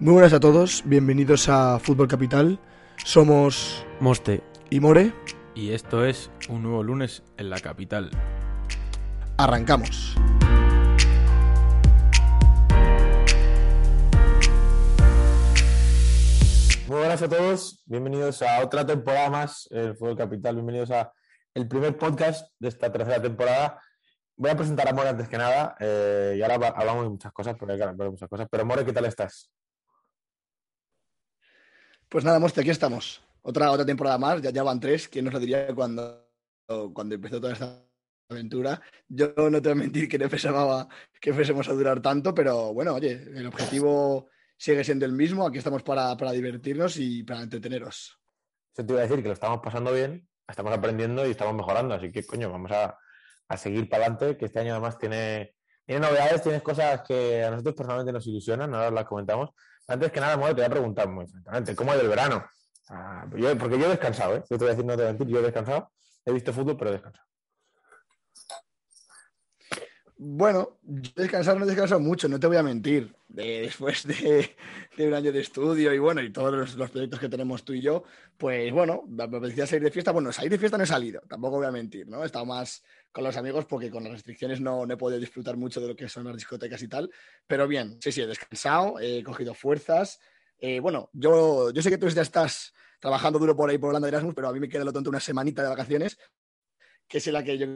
Muy buenas a todos, bienvenidos a Fútbol Capital. Somos Moste. y More. Y esto es un nuevo lunes en la capital. Arrancamos. Muy buenas a todos, bienvenidos a otra temporada más en Fútbol Capital, bienvenidos a el primer podcast de esta tercera temporada. Voy a presentar a More antes que nada eh, y ahora hablamos de muchas cosas, porque hay que hablar de muchas cosas. Pero More, ¿qué tal estás? Pues nada, Moste, aquí estamos. Otra, otra temporada más, ya, ya van tres. ¿Quién nos lo diría cuando, cuando empezó toda esta aventura? Yo no te voy a mentir que no pensaba que fuésemos a durar tanto, pero bueno, oye, el objetivo sigue siendo el mismo. Aquí estamos para, para divertirnos y para entreteneros. Yo te iba a decir que lo estamos pasando bien, estamos aprendiendo y estamos mejorando, así que coño, vamos a, a seguir para adelante, que este año además tiene, tiene novedades, tienes cosas que a nosotros personalmente nos ilusionan, ahora las comentamos. Antes que nada, te voy a preguntar muy francamente, ¿cómo ido el verano? Ah, yo- porque yo he descansado, ¿eh? Yo te voy a decir, yo he descansado, he visto fútbol, pero he descansado. Bueno, descansar no he descansado mucho, no te voy a mentir. De- después de, de un año de estudio y bueno, y todos los, los proyectos que tenemos tú y yo, pues bueno, me apetecía salir de fiesta. Bueno, salir de fiesta no he salido, tampoco voy a mentir, ¿no? He estado más con los amigos porque con las restricciones no, no he podido disfrutar mucho de lo que son las discotecas y tal. Pero bien, sí, sí, he descansado, he cogido fuerzas. Eh, bueno, yo, yo sé que tú ya estás trabajando duro por ahí por Holanda de Erasmus, pero a mí me queda lo tonto una semanita de vacaciones, que es la que yo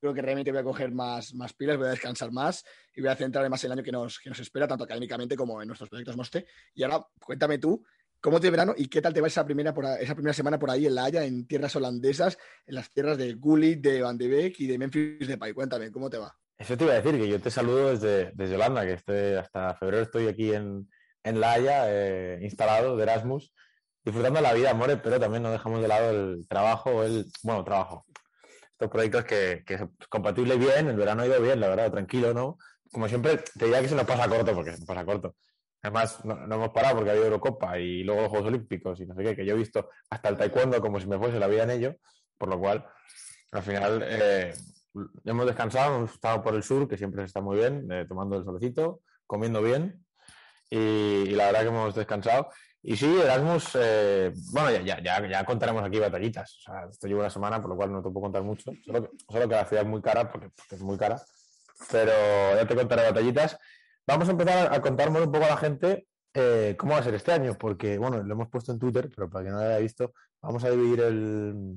creo que realmente voy a coger más, más pilas, voy a descansar más y voy a centrarme más en el año que nos, que nos espera, tanto académicamente como en nuestros proyectos Moste. Y ahora, cuéntame tú, ¿cómo te verano y qué tal te va esa primera, por, esa primera semana por ahí en La Haya, en tierras holandesas, en las tierras de Gullit, de Van de Beek y de Memphis Depay? Cuéntame, ¿cómo te va? Eso te iba a decir, que yo te saludo desde, desde Holanda, que este, hasta febrero estoy aquí en, en La Haya, eh, instalado de Erasmus, disfrutando la vida, More, pero también no dejamos de lado el trabajo, el, bueno, trabajo. Estos proyectos que, que es compatible bien, el verano ha ido bien, la verdad, tranquilo, ¿no? Como siempre, te diría que se nos pasa corto, porque se nos pasa corto. Además, no, no hemos parado porque ha habido Eurocopa y luego los Juegos Olímpicos y no sé qué, que yo he visto hasta el taekwondo como si me fuese la vida en ello, por lo cual, al final, eh, hemos descansado, hemos estado por el sur, que siempre se está muy bien, eh, tomando el solecito, comiendo bien, y, y la verdad que hemos descansado. Y sí, Erasmus, eh, bueno, ya, ya, ya, contaremos aquí batallitas. O sea, esto lleva una semana, por lo cual no te puedo contar mucho. Solo que, solo que la ciudad es muy cara, porque, es muy cara. Pero ya te contaré batallitas. Vamos a empezar a contar un poco a la gente eh, cómo va a ser este año, porque, bueno, lo hemos puesto en Twitter, pero para que no lo haya visto, vamos a dividir el,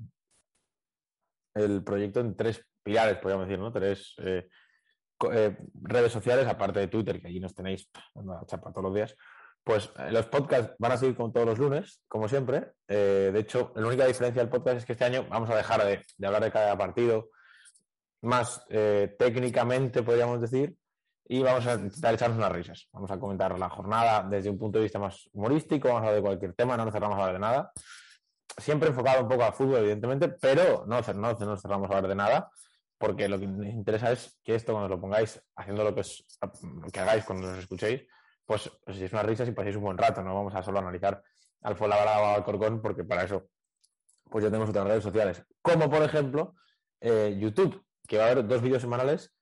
el proyecto en tres pilares, podríamos decir, ¿no? Tres eh, eh, redes sociales, aparte de Twitter, que allí nos tenéis la chapa todos los días. Pues eh, los podcasts van a seguir como todos los lunes, como siempre. Eh, de hecho, la única diferencia del podcast es que este año vamos a dejar de, hablar de cada partido más eh, técnicamente, podríamos decir, y vamos a intentar echarnos unas risas. Vamos a comentar la jornada desde un punto de vista más humorístico, vamos a hablar de cualquier tema, no nos cerramos a hablar de nada. Siempre enfocado un poco al fútbol, evidentemente, pero no, cer- no nos cerramos a hablar de nada, porque lo que nos interesa es que esto, cuando lo pongáis haciendo lo que, os- lo que hagáis cuando nos escuchéis, pues os echéis unas risas y paséis un buen rato. No vamos a solo analizar al Fuenlabrada o al Corcón, porque para eso pues ya tenemos otras redes sociales. Como por ejemplo eh, YouTube, que va a haber dos vídeos semanales,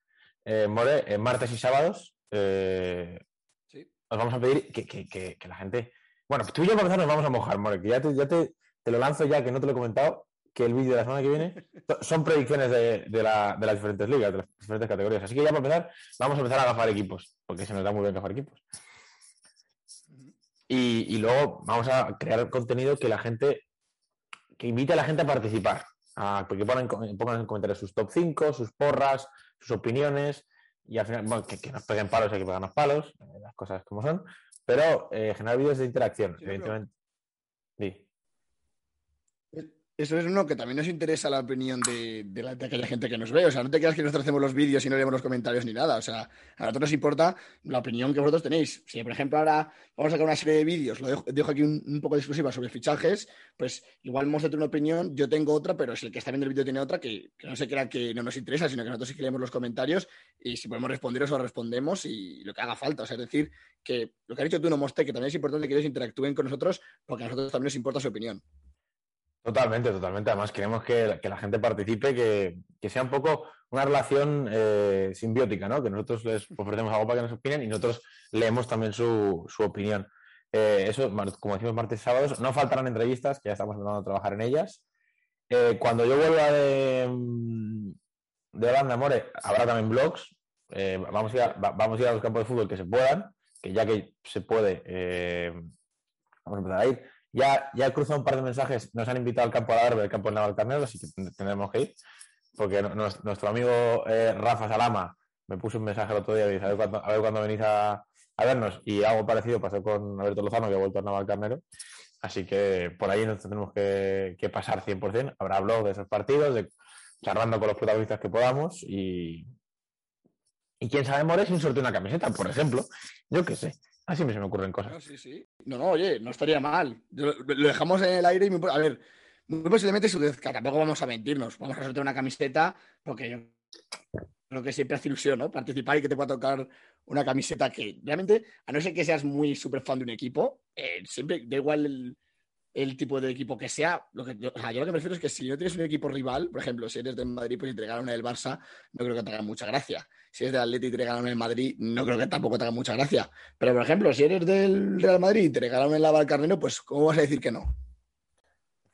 eh, More, eh, martes y sábados. eh, Sí. os vamos a pedir que, que- que- que la gente. Bueno, tú y yo para empezar nos vamos a mojar, More, que ya te, ya te, te lo lanzo ya, que no te lo he comentado, que el vídeo de la semana que viene so- son predicciones de, de la- de las diferentes ligas, de las diferentes categorías. Así que ya para empezar, vamos a empezar a agafar equipos, porque se nos da muy bien agafar equipos. Y, y luego vamos a crear contenido que la gente, que invite a la gente a participar, a que pongan, pongan en comentarios sus top 5, sus porras, sus opiniones, y al final, bueno, que, que nos peguen palos, hay que pegarnos palos, eh, las cosas como son, pero eh, generar vídeos de interacción, Sí, pero- evidentemente. Eso es uno que también nos interesa la opinión de, de la- aquella gente que nos ve. O sea, no te creas que nosotros hacemos los vídeos y no leemos los comentarios ni nada. O sea, a nosotros nos importa la opinión que vosotros tenéis. Si, por ejemplo, ahora vamos a sacar una serie de vídeos, lo dejo, aquí un, poco de exclusiva sobre fichajes, pues igual tiene una opinión, yo tengo otra, pero si el que está viendo el vídeo tiene otra, que, no se crea que no nos interesa, sino que nosotros sí que leemos los comentarios y si podemos responder, os respondemos y lo que haga falta. O sea, es decir, que lo que has dicho tú, no Moste, que también es importante que ellos interactúen con nosotros porque a nosotros también nos importa su opinión. Totalmente, totalmente. Además, queremos que, que la gente participe, que, que sea un poco una relación eh, simbiótica, ¿no? Que nosotros les ofrecemos algo para que nos opinen y nosotros leemos también su, su opinión. Eh, eso, como decimos, martes y sábados. No faltarán entrevistas, que ya estamos empezando a trabajar en ellas. Eh, cuando yo vuelva de, de Holanda, More, habrá también blogs. Eh, vamos, a ir a, vamos a ir a los campos de fútbol que se puedan, que ya que se puede, vamos a empezar a ir. Ya, ya he cruzado un par de mensajes, nos han invitado al campo Alarve, del campo de Navalcarnero, así que tendremos que ir, porque nuestro amigo Rafa Salama me puso un mensaje el otro día y dice, a ver a ver cuándo venís a, vernos. Y algo parecido pasó con Alberto Lozano, que ha vuelto a Navalcarnero. Así que por ahí nos tenemos que, pasar 100%. Habrá blog de esos partidos, de, charlando con los protagonistas que podamos. Y, y quién sabe, More, un sorteo una camiseta, por ejemplo. Yo qué sé. Así me se me ocurren cosas. No. No, oye, no estaría mal. Lo, dejamos en el aire y a ver, muy posiblemente tampoco vamos a mentirnos. Vamos a sortear una camiseta porque yo creo que siempre hace ilusión, ¿no? Participar y que te pueda tocar una camiseta que realmente, a no ser que seas muy súper fan de un equipo, eh, siempre da igual el, tipo de equipo que sea. Lo que, yo, lo que me refiero es que si no tienes un equipo rival, por ejemplo, si eres del Madrid pues y te una del Barça, no creo que te haga mucha gracia. Si eres del Atleti y te el Madrid, no creo que tampoco te haga mucha gracia. Pero, por ejemplo, si eres del Real Madrid y te regalan el Valcarnero, pues ¿cómo vas a decir que no?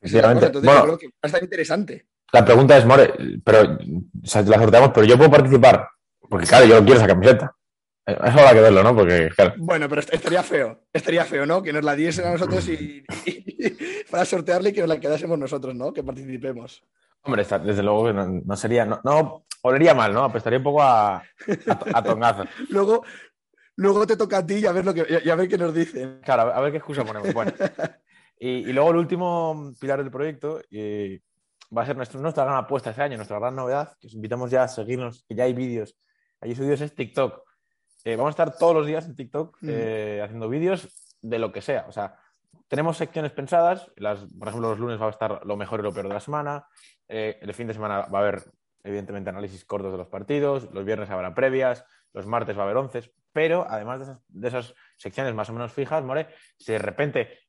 Sinceramente, entonces bueno, creo que va a estar interesante. La pregunta es, More, pero o la sorteamos, pero yo puedo participar, porque claro, yo quiero esa camiseta. Eso habrá que verlo, ¿no? Porque, Bueno, pero estaría feo. Estaría feo, ¿no? Que nos la diesen a nosotros y, para sortearle y que nos la quedásemos nosotros, ¿no? Que participemos. Hombre, desde luego no, sería. No, olería mal, ¿no? Apestaría un poco a, a, tongazo. luego, luego te toca a ti y a ver, lo que, y a ver qué nos dicen. Claro, a ver qué excusa ponemos. Bueno. Y, luego el último pilar del proyecto eh, va a ser nuestra gran apuesta este año, nuestra gran novedad, que os invitamos ya a seguirnos, que ya hay vídeos. Hay subidos es TikTok. Eh, vamos a estar todos los días en TikTok mm. eh, haciendo vídeos de lo que sea. O sea, tenemos secciones pensadas. Las, por ejemplo, los lunes va a estar lo mejor y lo peor de la semana. Eh, el fin de semana va a haber, evidentemente, análisis cortos de los partidos. Los viernes habrá previas. Los martes va a haber once. Pero además de esas, secciones más o menos fijas, More, si de repente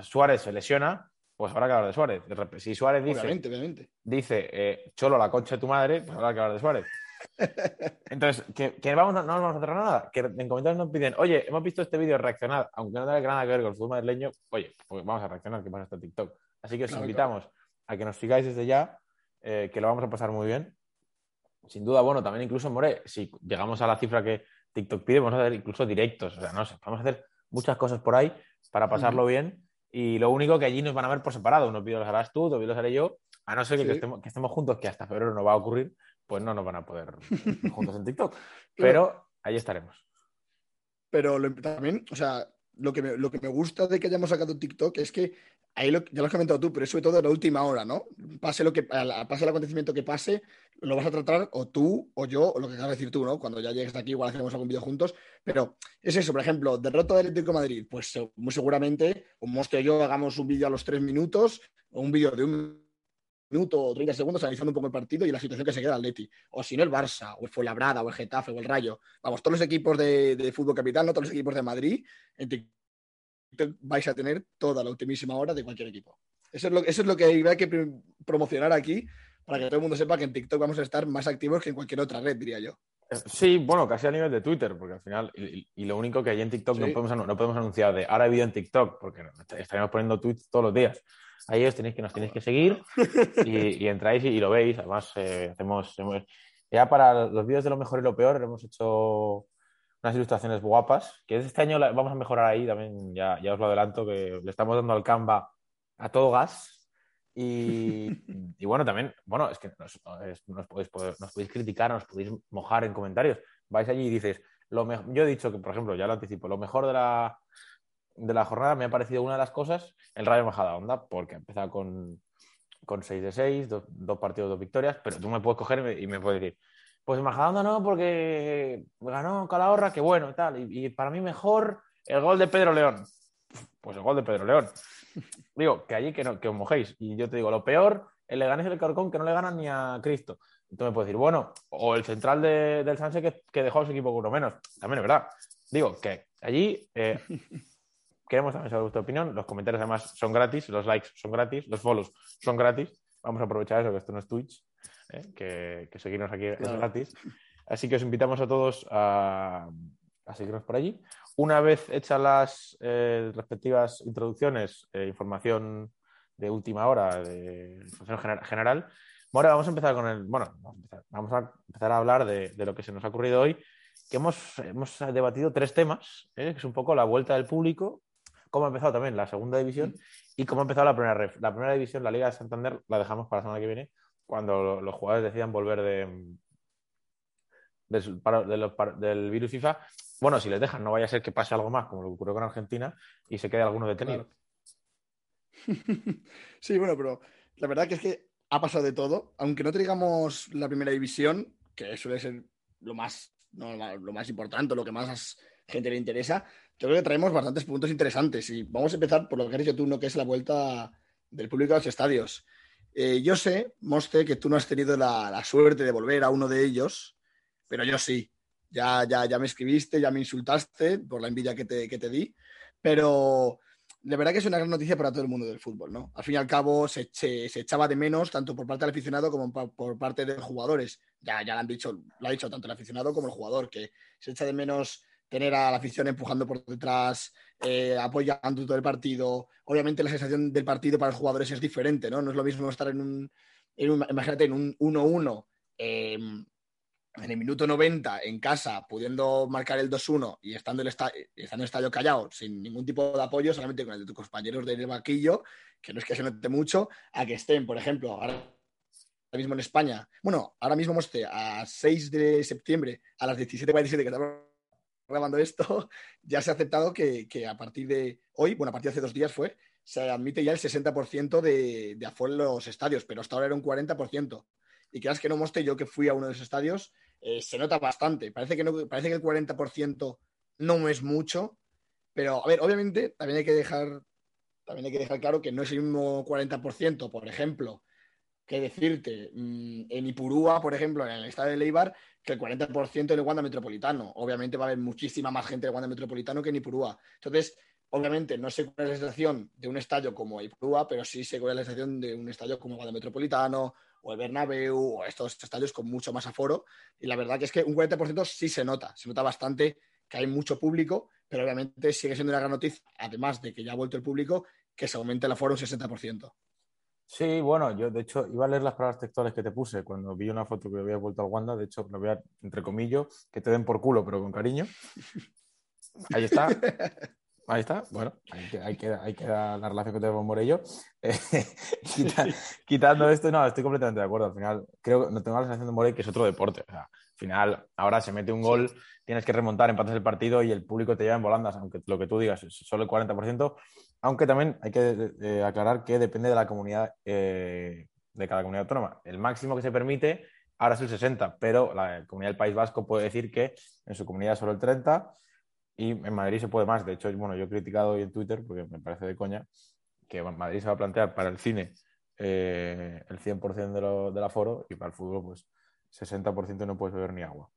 Suárez se lesiona, pues habrá que hablar de Suárez. Si Suárez dice, dice Cholo, la concha de tu madre, pues habrá que hablar de Suárez. Entonces, que, vamos, no, nos vamos a cerrar nada. Que en comentarios nos piden, oye, hemos visto este vídeo, reaccionar, aunque no tenga nada que ver con el fútbol madrileño, oye, pues vamos a reaccionar, que pasa este TikTok. Así que os invitamos a que nos sigáis desde ya, eh, que lo vamos a pasar muy bien. Sin duda, bueno, también incluso, More, si llegamos a la cifra que TikTok pide, vamos a hacer incluso directos. O sea, no sé, vamos a hacer muchas cosas por ahí para pasarlo bien. Y lo único que allí nos van a ver por separado. Unos vídeos los harás tú, otros vídeos los haré yo. A no ser que, estemos, que, estemos, juntos, que hasta febrero no va a ocurrir, pues no nos van a poder juntos en TikTok. Pero ahí estaremos. Pero también, o sea, lo que, me, lo que me gusta de que hayamos sacado TikTok es que ahí lo, ya lo has comentado tú, pero es sobre todo en la última hora, ¿no? Pase lo que pase el acontecimiento que pase, lo vas a tratar o tú o yo, o lo que acabas de decir tú, ¿no? Cuando ya llegues de aquí, igual hacemos algún vídeo juntos. Pero es eso, por ejemplo, derrota del Atlético de Madrid, pues muy seguramente, como Mostre y yo hagamos un vídeo a los tres minutos, o un vídeo de un minuto o 30 segundos analizando un poco el partido y la situación que se queda el Atleti. O si no, el Barça, o el Fuenlabrada, o el Getafe, o el Rayo. Vamos, todos los equipos de, fútbol capital, no todos los equipos de Madrid, vais a tener toda la ultimísima hora de cualquier equipo. Eso es lo, eso es lo que hay que promocionar aquí para que todo el mundo sepa que en TikTok vamos a estar más activos que en cualquier otra red, diría yo. Sí, bueno, casi a nivel de Twitter, porque al final, y, lo único que hay en TikTok no, podemos, no podemos anunciar de ahora he vídeo en TikTok, porque estaríamos poniendo tweets todos los días. Ahí os tenéis que nos tenéis que seguir y, entráis y, lo veis. Además, eh, hacemos, ya para los vídeos de lo mejor y lo peor hemos hecho unas ilustraciones guapas, que este año vamos a mejorar ahí también, ya, ya os lo adelanto, que le estamos dando al Canva a todo gas. Y, bueno, también, bueno, es que nos, podéis, nos podéis criticar, nos podéis mojar en comentarios. Vais allí y dices, lo yo he dicho que, por ejemplo, ya lo anticipo, lo mejor de la, de la jornada me ha parecido una de las cosas el Rayo Majadahonda, porque ha empezado con, con 6 de 6, dos partidos, dos victorias, pero tú me puedes coger y me, puedes decir, pues Majadahonda no, porque ganó Calahorra, que bueno, tal, y, para mí mejor el gol de Pedro León. Pues el gol de Pedro León. Digo, que allí que, no, que os mojéis. Y yo te digo, lo peor, el Leganés y el Carcón que no le ganan ni a Cristo. Tú me puedes decir, bueno, o el central del Sanse que, que, dejó a su equipo con uno menos. También es verdad. Digo, que allí eh, queremos también saber vuestra opinión. Los comentarios además son gratis, los likes son gratis, los follows son gratis. Vamos a aprovechar eso, que esto no es Twitch, ¿eh? que, seguirnos aquí es gratis. Así que os invitamos a todos a, seguirnos por allí. Una vez hechas las eh, respectivas introducciones, eh, información de última hora, de información general, vamos a empezar con el. Bueno, vamos a empezar a, hablar de, lo que se nos ha ocurrido hoy, que hemos, hemos debatido tres temas, ¿eh? que es un poco la vuelta del público, cómo ha empezado también la segunda división y cómo ha empezado la primera ref. La primera división, la Liga de Santander, la dejamos para la semana que viene, cuando los jugadores decidan volver de, del virus FIFA. Bueno, si les dejan, no vaya a ser que pase algo más, como lo que ocurrió con Argentina, y se quede alguno detenido. sí, bueno, pero la verdad que es que ha pasado de todo. Aunque no traigamos la primera división, que suele ser lo más, lo más importante, lo que más gente le interesa, yo creo que traemos bastantes puntos interesantes. Y vamos a empezar por lo que has dicho tú, ¿no? que es la vuelta del público a los estadios. Eh, yo sé, Moste, que tú no has tenido la, suerte de volver a uno de ellos, pero yo sí. Ya, ya, ya me escribiste, ya me insultaste por la envidia que te, que te di, pero de verdad que es una gran noticia para todo el mundo del fútbol, ¿no? Al fin y al cabo se, echaba de menos tanto por parte del aficionado como por parte de los jugadores. Ya, ya lo han dicho, lo ha dicho tanto el aficionado como el jugador, que se echa de menos tener a la afición empujando por detrás, eh, apoyando todo el partido. Obviamente la sensación del partido para los jugadores es diferente, ¿no? No es lo mismo estar en un, imagínate, en un 1-1 en el minuto 90 en casa, pudiendo marcar el 2-1 y estando, el estando en el estadio callado, sin ningún tipo de apoyo, solamente con el de tus compañeros del vaquillo, que no es que se note mucho, a que estén, por ejemplo, ahora mismo en España, bueno, ahora mismo a 6 de septiembre, a las 17.47 que estamos grabando esto, ya se ha aceptado que, a partir de hoy, bueno, a partir de hace dos días fue, se admite ya el 60% de, de afuera en los estadios, pero hasta ahora era un 40%. Y creas que no mostré yo que fui a uno de los estadios, eh, se nota bastante. Parece que, no, parece que el 40% no es mucho, pero a ver, obviamente también hay que dejar, también hay que dejar claro que no es el mismo 40%, por ejemplo, que decirte mm, en Ipurúa, por ejemplo, en el estado de Leibar, que el 40% en el Wanda Metropolitano. Obviamente va a haber muchísima más gente en el Wanda Metropolitano que en Ipurúa. Entonces, obviamente no sé cuál es la sensación de un estadio como Ipurúa, pero sí sé cuál es la sensación de un estadio como el Wanda Metropolitano o el Bernabéu o estos estadios con mucho más aforo. Y la verdad que es que un 40% sí se nota, se nota bastante que hay mucho público, pero obviamente sigue siendo una gran noticia, además de que ya ha vuelto el público, que se aumente el aforo un 60%. Sí, bueno, yo de hecho iba a leer las palabras textuales que te puse cuando vi una foto que había vuelto al Wanda, de hecho lo voy a, entre comillas, que te den por culo, pero con cariño. Ahí está. Ahí está, bueno, hay que, hay que, dar la relación que tenemos con Morello. quitando esto, no, estoy completamente de acuerdo. Al final, creo que no tengo la sensación de Morello que es otro deporte. O sea, al final, ahora se mete un gol, tienes que remontar, empatas el partido y el público te lleva en volandas, aunque lo que tú digas es solo el 40%. Aunque también hay que eh, aclarar que depende de la comunidad, eh, de cada comunidad autónoma. El máximo que se permite ahora es el 60, pero la comunidad del País Vasco puede decir que en su comunidad es solo el 30 y en Madrid se puede más. De hecho, bueno, yo he criticado hoy en Twitter, porque me parece de coña, que Madrid se va a plantear para el cine eh, el 100% de lo, del aforo y para el fútbol, pues 60% no puedes beber ni agua.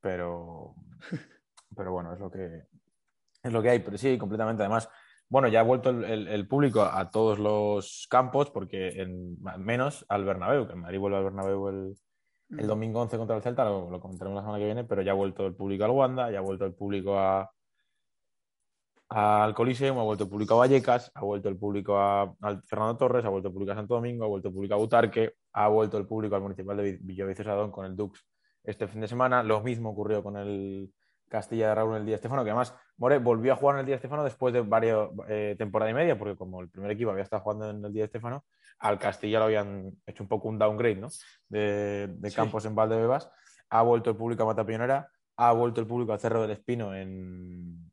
Pero, pero bueno, es lo que es lo que hay. Pero sí, completamente. Además, bueno, ya ha vuelto el, público a todos los campos, porque en, menos al Bernabéu, que en Madrid vuelve al Bernabéu el, el mm. domingo 11 contra el Celta, lo, lo, comentaremos la semana que viene, pero ya ha vuelto el público al Wanda, ya ha vuelto el público a, al Coliseum, ha vuelto el público a Vallecas, ha vuelto el público a, Fernando Torres, ha vuelto el público a Santo Domingo, ha vuelto el público a Butarque, ha vuelto el público al Municipal de Villaviciosa con el Dux este fin de semana. Lo mismo ocurrió con el Castilla de Raúl en el día Estefano, que además More volvió a jugar en el día Estefano después de varias eh, temporadas y media, porque como el primer equipo había estado jugando en el día Estefano, al Castilla lo habían hecho un poco un downgrade ¿no? de, campos en Valdebebas. Ha vuelto el público a Mata ha vuelto el público al Cerro del Espino en,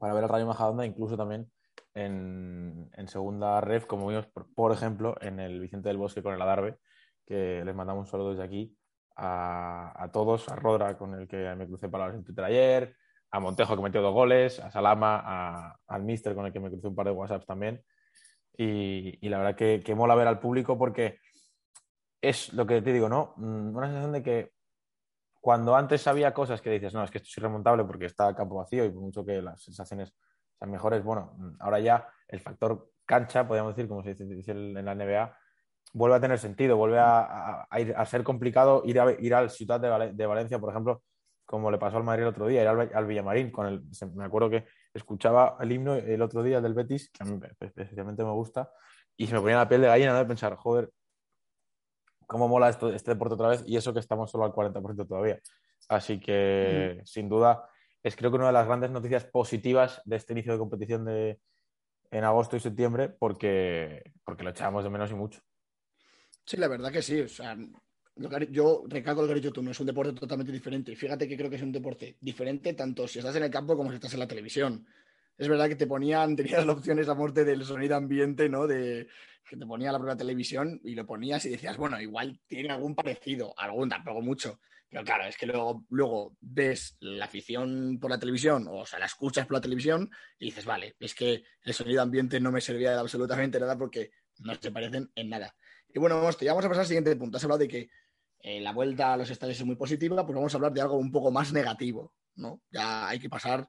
para ver al Rayo Majadonda, incluso también en, segunda ref, como vimos, por, ejemplo, en el Vicente del Bosque con el Adarve, que les mandamos un saludo desde aquí a, todos, a Rodra, con el que me crucé palabras en Twitter ayer, a Montejo, que metió dos goles, a Salama, al Mister, con el que me crucé un par de WhatsApps también. Y, la verdad que, que mola ver al público porque es lo que te digo, ¿no? Mm, una sensación de que cuando antes había cosas que dices, no, es que esto es irremontable porque está a campo vacío y por mucho que las sensaciones sean mejores, bueno, ahora ya el factor cancha, podríamos decir, como se dice en la NBA, vuelve a tener sentido, vuelve a, ir, a ser complicado ir, a, ir al Ciudad de, Valencia, por ejemplo, como le pasó al Madrid el otro día, era al, Villamarín. Con el, me acuerdo que escuchaba el himno el otro día del Betis, que a mí especialmente me gusta, y se me ponía la piel de gallina de pensar, joder, cómo mola esto, este deporte otra vez, y eso que estamos solo al 40% todavía. Así que, sin duda, es creo que una de las grandes noticias positivas de este inicio de competición de, en agosto y septiembre, porque, porque lo echábamos de menos y mucho. Sí, la verdad que sí. O sea, yo recalco lo que tú, no es un deporte totalmente diferente. Fíjate que creo que es un deporte diferente tanto si estás en el campo como si estás en la televisión. Es verdad que te ponían, tenías la opción esa muerte del sonido ambiente, ¿no? De que te ponía la propia televisión y lo ponías y decías, bueno, igual tiene algún parecido, algún, tampoco mucho. Pero claro, es que luego, luego ves la afición por la televisión, o, sea, la escuchas por la televisión y dices, vale, es que el sonido ambiente no me servía de absolutamente nada porque no se parecen en nada. Y bueno, vamos, ya vamos a pasar al siguiente punto. Has hablado de que eh, la vuelta a los estadios es muy positiva, pues vamos a hablar de algo un poco más negativo, ¿no? Ya hay que pasar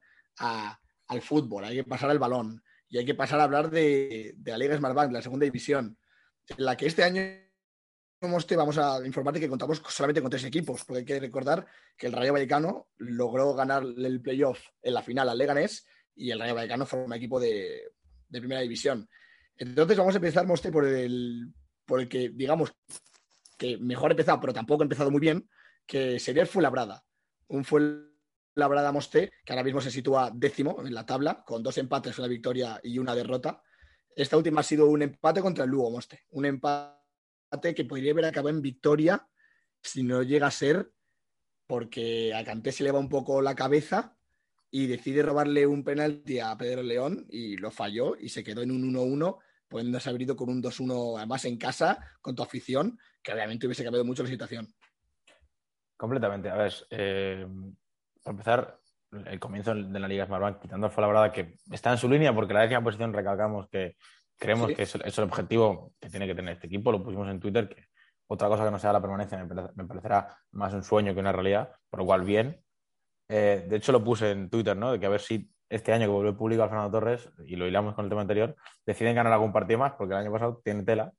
al fútbol, hay que pasar al balón y hay que pasar a hablar de, de la Liga Smartbank, de la segunda división, en la que este año vamos a informarte que contamos solamente con tres equipos, porque hay que recordar que el Rayo Vallecano logró ganar el playoff en la final al Leganés y el Rayo Vallecano fue un equipo de, primera división. Entonces vamos a empezar, Moste, por el, por el que, digamos, que mejor empezado, pero tampoco ha empezado muy bien, que sería el Fuenlabrada. Un Fuenlabrada Moste, que ahora mismo se sitúa décimo en la tabla, con dos empates, una victoria y una derrota. Esta última ha sido un empate contra el Lugo, Moste. Un empate que podría haber acabado en victoria si no llega a ser porque a Canté se le va un poco la cabeza y decide robarle un penalti a Pedro León y lo falló y se quedó en un 1-1, pudiéndose haber ido con un 2-1 además en casa con tu afición, que obviamente hubiese cambiado mucho la situación. Completamente. A ver, eh, para empezar, el comienzo de la Liga Smartbank, quitando a Falabrada, que está en su línea, porque la décima posición recalcamos que Creemos que es, el objetivo que tiene que tener este equipo. Lo pusimos en Twitter, que otra cosa que no sea la permanencia me, parecerá más un sueño que una realidad, por lo cual bien. Eh, de hecho, lo puse en Twitter, ¿no? De que a ver si este año que vuelve público al Fernando Torres, y lo hilamos con el tema anterior, deciden ganar algún partido más, porque el año pasado tiene tela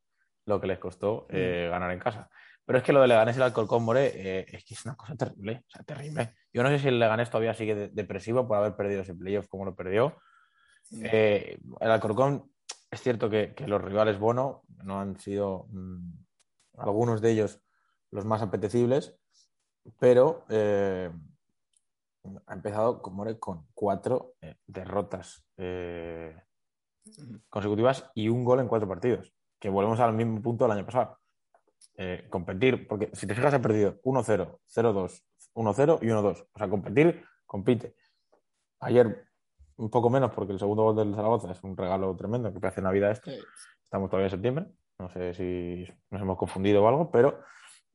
lo que les costó eh, mm. ganar en casa. Pero es que lo de Leganés y el Alcorcón More eh, es que es una cosa terrible, o sea, terrible. Yo no sé si el Leganés todavía sigue depresivo por haber perdido ese playoff como lo perdió. Mm. el Alcorcón es cierto que, los rivales Bono no han sido mm, algunos de ellos los más apetecibles, pero eh, ha empezado con con cuatro eh, derrotas eh, consecutivas y un gol en cuatro partidos, que volvemos al mismo punto del año pasado. competir, porque si te fijas ha perdido 1-0, 0-2, 1-0 y 1-2. O sea, competir, compite. Ayer un poco menos porque el segundo gol del Zaragoza es un regalo tremendo que te hace Navidad esto. Estamos todavía en septiembre. No sé si nos hemos confundido o algo, pero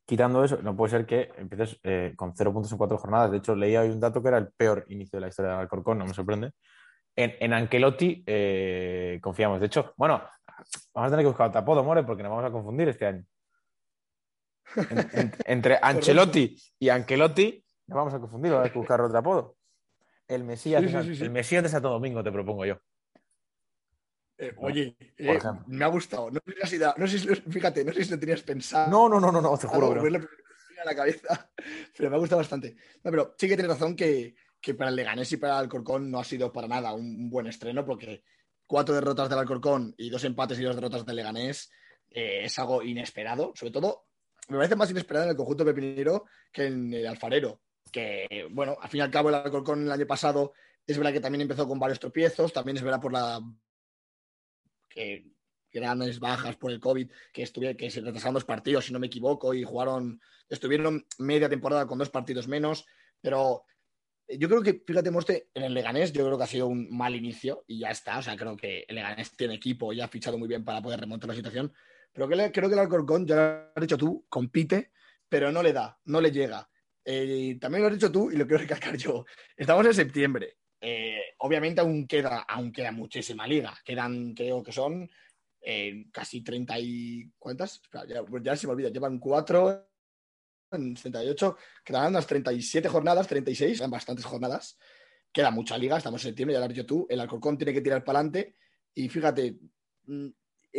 quitando eso, no puede ser que empieces eh, con cero puntos en cuatro jornadas. De hecho, leía hoy un dato que era el peor inicio de la historia del Alcorcón, no me sorprende. En, en Ancelotti eh, confiamos. De hecho, bueno, vamos a tener que buscar otro apodo, More, porque nos vamos a confundir este año. Entre Ancelotti y Ancelotti nos vamos a confundir, vamos a buscar otro apodo. El Mesías, de, el Mesías de Santo Domingo, te propongo yo. Eh, oye, eh, me ha gustado. No, sé si, fíjate, no sé si lo tenías pensado. No, no, no, no, te juro. Bro. a la cabeza, pero me ha gustado bastante. No, pero sí que tienes razón que, para el Leganés y para el Alcorcón no ha sido para nada un, buen estreno, porque cuatro derrotas del Alcorcón y dos empates y dos derrotas del Leganés eh, es algo inesperado. Sobre todo, me parece más inesperado en el conjunto pepinero que en el alfarero que, bueno, al fin y al cabo el Alcorcón el año pasado es verdad que también empezó con varios tropiezos, también es verdad por la que grandes bajas por el COVID, que, estuvieron, que se retrasaron dos partidos, si no me equivoco, y jugaron, estuvieron media temporada con dos partidos menos, pero yo creo que, fíjate, Moste, en el Leganés yo creo que ha sido un mal inicio y ya está, o sea, creo que el Leganés tiene equipo y ha fichado muy bien para poder remontar la situación, pero creo que el Alcorcón, ya lo has dicho tú, compite, pero no le da, no le llega. Eh, también lo has dicho tú y lo quiero recalcar yo. Estamos en septiembre. Eh, obviamente aún queda, aún queda muchísima liga. Quedan, creo que son eh, casi 30 y... ¿Cuántas? ya, se me olvida. Llevan cuatro en 38. Quedan unas 37 jornadas, 36, son bastantes jornadas. Queda mucha liga, estamos en septiembre, ya lo has dicho tú. El Alcorcón tiene que tirar para adelante. Y fíjate, mm,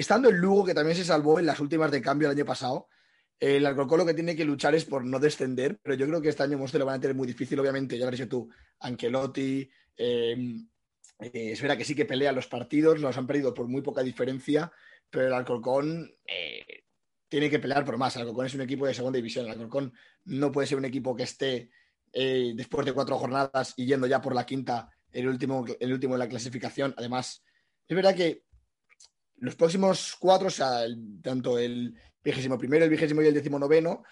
estando el Lugo, que también se salvó en las últimas de cambio el año pasado, El Alcorcón lo que tiene que luchar es por no descender, pero yo creo que este año Monster lo van a tener muy difícil, obviamente, ya dicho tú, Ancelotti, eh, eh, es verdad que sí que pelea los partidos, los han perdido por muy poca diferencia, pero el Alcorcón eh, tiene que pelear por más. El Alcorcón es un equipo de segunda división. El Alcorcón no puede ser un equipo que esté eh, después de cuatro jornadas y yendo ya por la quinta, el último, el último de la clasificación. Además, es verdad que los próximos cuatro, o sea, tanto el vigésimo primero, el vigésimo y el décimo noveno,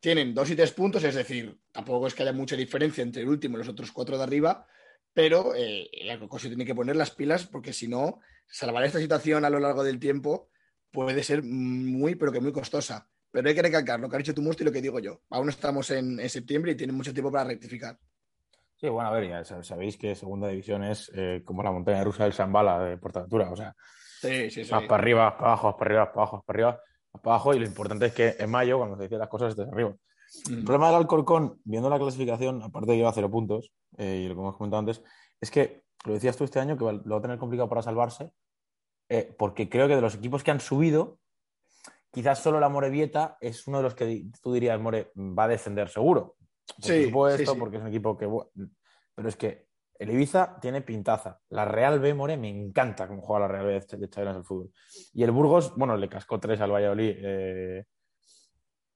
tienen dos y tres puntos, es decir, tampoco es que haya mucha diferencia entre el último y los otros cuatro de arriba, pero eh, el tiene que poner las pilas porque si no, salvar esta situación a lo largo del tiempo puede ser muy, pero que muy costosa. Pero hay que recalcar lo que ha dicho tu Musti y lo que digo yo. Aún estamos en, en septiembre y tienen mucho tiempo para rectificar. Sí, bueno, a ver, ya sabéis que segunda división es eh, como la montaña rusa del Shambhala de Portaventura. O sea, sí, sí, sí. más para arriba, para abajo, más para arriba, para abajo, para arriba, para abajo. Y lo importante es que en mayo, cuando se dicen las cosas, estés arriba. Mm. El problema del Alcorcón, viendo la clasificación, aparte de que lleva cero puntos, eh, y lo que hemos comentado antes, es que lo decías tú este año, que va- lo va a tener complicado para salvarse, eh, porque creo que de los equipos que han subido, quizás solo la Morevieta es uno de los que tú dirías, More, va a descender seguro. Por Sí, supuesto, sí, sí. porque es un equipo que... Pero es que el Ibiza tiene pintaza. La Real B, More, me encanta cómo juega la Real B de Xavi en el fútbol. Y el Burgos, bueno, le cascó tres al Valladolid eh,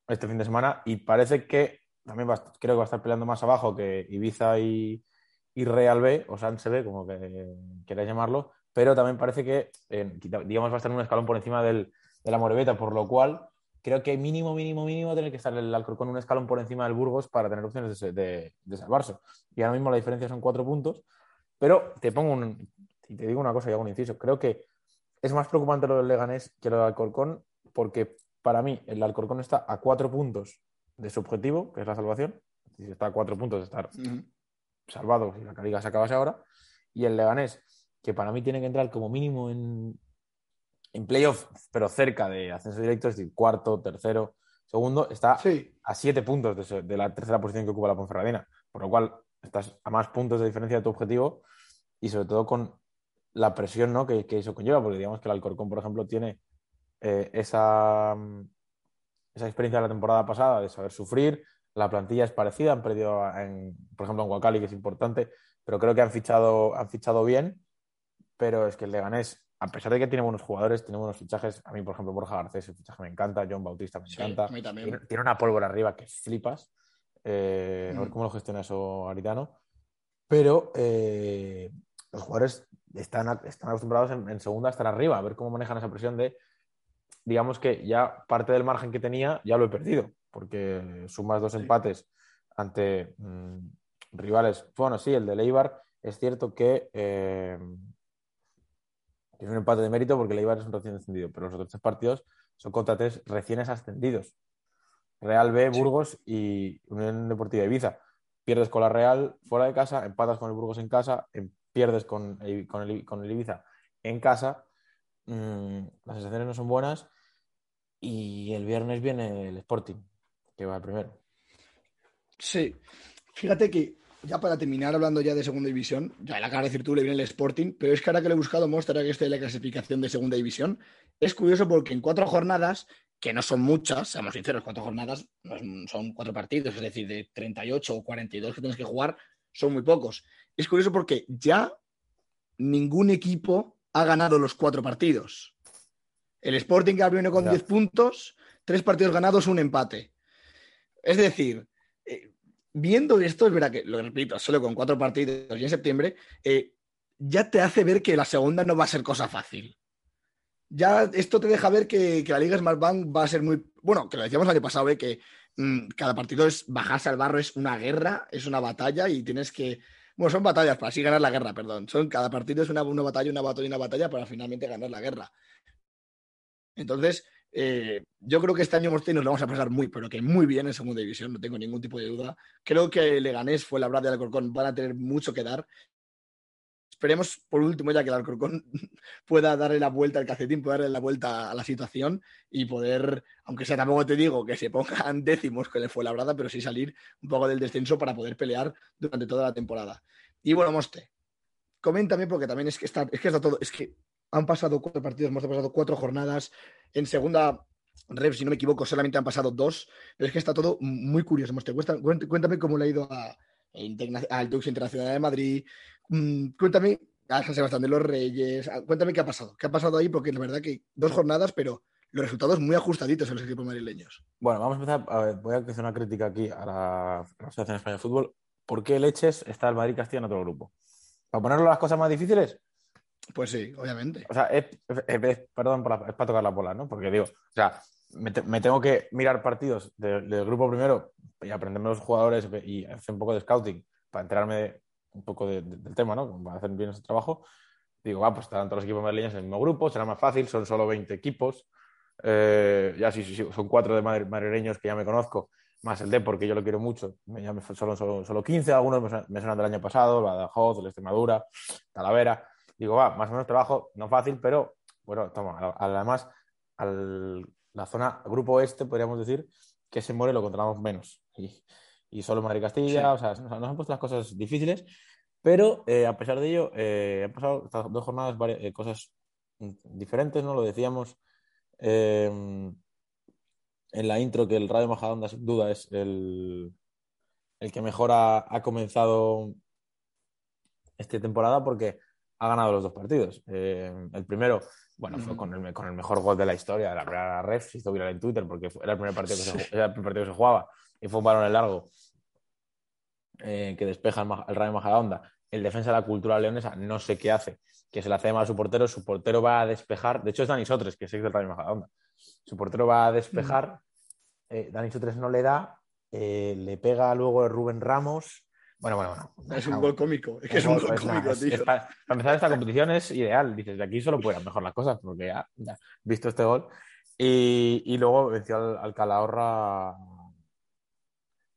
este fin de semana y parece que también va, creo que va a estar peleando más abajo que Ibiza y, Real B, o Sanse B, como que queráis llamarlo, pero también parece que, digamos, va a estar un escalón por encima del, de la Morebeta, por lo cual creo que mínimo, mínimo, mínimo tener que estar el Alcorcón un escalón por encima del Burgos para tener opciones de, se- de- de salvarse. Y ahora mismo la diferencia son cuatro puntos, pero te pongo un, y te digo una cosa y hago un inciso, creo que es más preocupante lo del Leganés que lo del Alcorcón, porque para mí el Alcorcón está a cuatro puntos de su objetivo, que es la salvación. Si está a cuatro puntos de estar salvado si la liga se acabase ahora. Y el Leganés, que para mí tiene que entrar como mínimo en, en playoff, pero cerca de ascenso directo, es decir, cuarto, tercero, segundo, está Sí, a siete puntos de, la tercera posición que ocupa la Ponferradina. Por lo cual, estás a más puntos de diferencia de tu objetivo y sobre todo con la presión ¿no? que, que eso conlleva, porque digamos que el Alcorcón, por ejemplo, tiene eh, esa, mm, esa experiencia de la temporada pasada de saber sufrir. La plantilla es parecida, han perdido, en, por ejemplo, en Huacali, que es importante, pero creo que han fichado, han fichado bien. Pero es que el Leganés, a pesar de que tiene buenos jugadores, tiene buenos fichajes. A mí, por ejemplo, Borja Garcés, su fichaje me encanta. John Bautista me sí, encanta. a mí también. Tiene, tiene una pólvora arriba que flipas. Eh, A ver Mm. cómo lo gestiona eso Aritano. Pero eh, los jugadores están, acostumbrados en, en segunda a estar arriba, a ver cómo manejan esa presión de, digamos que ya parte del margen que tenía ya lo he perdido, porque sumas dos Sí. empates ante mm, rivales. Bueno, sí, el de Leibar es cierto que eh, es un empate de mérito porque Leibar es un recién descendido, pero los otros tres partidos son contra tres recién ascendidos. Real B, Sí. Burgos y Unión Deportiva Ibiza. Pierdes con la Real fuera de casa, empatas con el Burgos en casa, em- pierdes con el, con el- con el Ibiza en casa. Mm, las sensaciones no son buenas. Y el viernes viene el Sporting, que va primero. Sí, fíjate que ya para terminar hablando ya de segunda división, ya la acabas de decir tú, le viene el Sporting, pero es que ahora que lo he buscado, mostrar que estoy en la clasificación de segunda división, es curioso porque en cuatro jornadas, que no son muchas, seamos sinceros, cuatro jornadas son cuatro partidos, es decir, de 38 o 42 que tienes que jugar, son muy pocos. Es curioso porque ya ningún equipo ha ganado los cuatro partidos. El Sporting que viene con Ya. 10 puntos, tres partidos ganados, un empate. Es decir, eh, viendo esto, es verdad que, lo repito, solo con cuatro partidos y en septiembre, eh, ya te hace ver que la segunda no va a ser cosa fácil. Ya esto te deja ver que, la Liga Smartbank va a ser muy. Bueno, que lo decíamos el año pasado, eh, que mm, cada partido es bajarse al barro, es una guerra, es una batalla y tienes que. Bueno, son batallas para así ganar la guerra, perdón. Son, cada partido es una, una batalla, una batalla, una batalla para finalmente ganar la guerra. Entonces, eh, yo creo que este año Morty nos lo vamos a pasar muy, pero que muy bien en segunda división, no tengo ningún tipo de duda. Creo que Leganés fue la verdad del Alcorcón, van a tener mucho que dar. Esperemos, por último, ya que el Alcorcón pueda darle la vuelta al calcetín, pueda darle la vuelta a la situación y poder, aunque sea tampoco te digo que se pongan décimos con el Fuenlabrada, pero sí salir un poco del descenso para poder pelear durante toda la temporada. Y bueno, Moste, coméntame porque también es que está, es que está todo, es que han pasado cuatro partidos, hemos pasado cuatro jornadas. En segunda Rev, si no me equivoco, solamente han pasado dos, es que está todo muy curioso. Cuéntame cómo le ha ido a, al Dux Internacional de Madrid, mm, cuéntame a San Sebastián de los Reyes, cuéntame qué ha pasado, qué ha pasado ahí, porque la verdad que dos jornadas, pero los resultados muy ajustaditos en los equipos madrileños. Bueno, vamos a empezar, a ver, voy a hacer una crítica aquí a la, Asociación Española de Fútbol. ¿Por qué leches está el Madrid Castilla en otro grupo? ¿Para ponerlo las cosas más difíciles? Pues sí, obviamente. O sea, es, perdón, es para tocar la bola, ¿no? Porque digo, o sea, me, tengo que mirar partidos del grupo primero y aprenderme los jugadores y hacer un poco de scouting para enterarme un poco del tema, ¿no? Para hacer bien ese trabajo. Digo, va, pues estarán todos los equipos madrileños en el mismo grupo, será más fácil, son solo 20 equipos. Eh, ya sí, sí, sí, son cuatro de madrileños que ya me conozco, más el D porque yo lo quiero mucho. Me, ya solo, solo, solo 15, algunos me, suenan del año pasado, Badajoz, el Extremadura, Talavera. Digo, va, más o menos trabajo, no fácil, pero bueno, toma, además al, la zona grupo este, podríamos decir, que se muere lo controlamos menos. Y, y solo Madrid Castilla, o sea, nos, han puesto las cosas difíciles, pero eh, a pesar de ello, eh, han pasado estas dos jornadas varias, eh, cosas diferentes, ¿no? Lo decíamos en la intro que el Radio Majadonda, sin duda, es el, el que mejor ha, ha comenzado esta temporada porque ha ganado los dos partidos. el primero bueno, fue con el, con el, mejor gol de la historia de la primera ref, se hizo viral en Twitter porque era el primer partido que se, era el primer partido que se jugaba y fue un balón en largo eh, que despeja el, el Rayo Majadahonda. El defensa de la cultura leonesa no sé qué hace, que se la hace mal a su portero, su portero va a despejar, de hecho es Dani Sotres, que es el Rayo Majadahonda. Su portero va a despejar, eh, Dani Sotres no le da, eh, le pega luego Rubén Ramos, bueno, bueno, bueno. Es un gol cómico. Es que es un gol cómico, tío. para, empezar, esta competición es ideal. Dices, de aquí solo pueden mejor las cosas, porque ya, ya visto este gol. Y, y luego venció al, al, Calahorra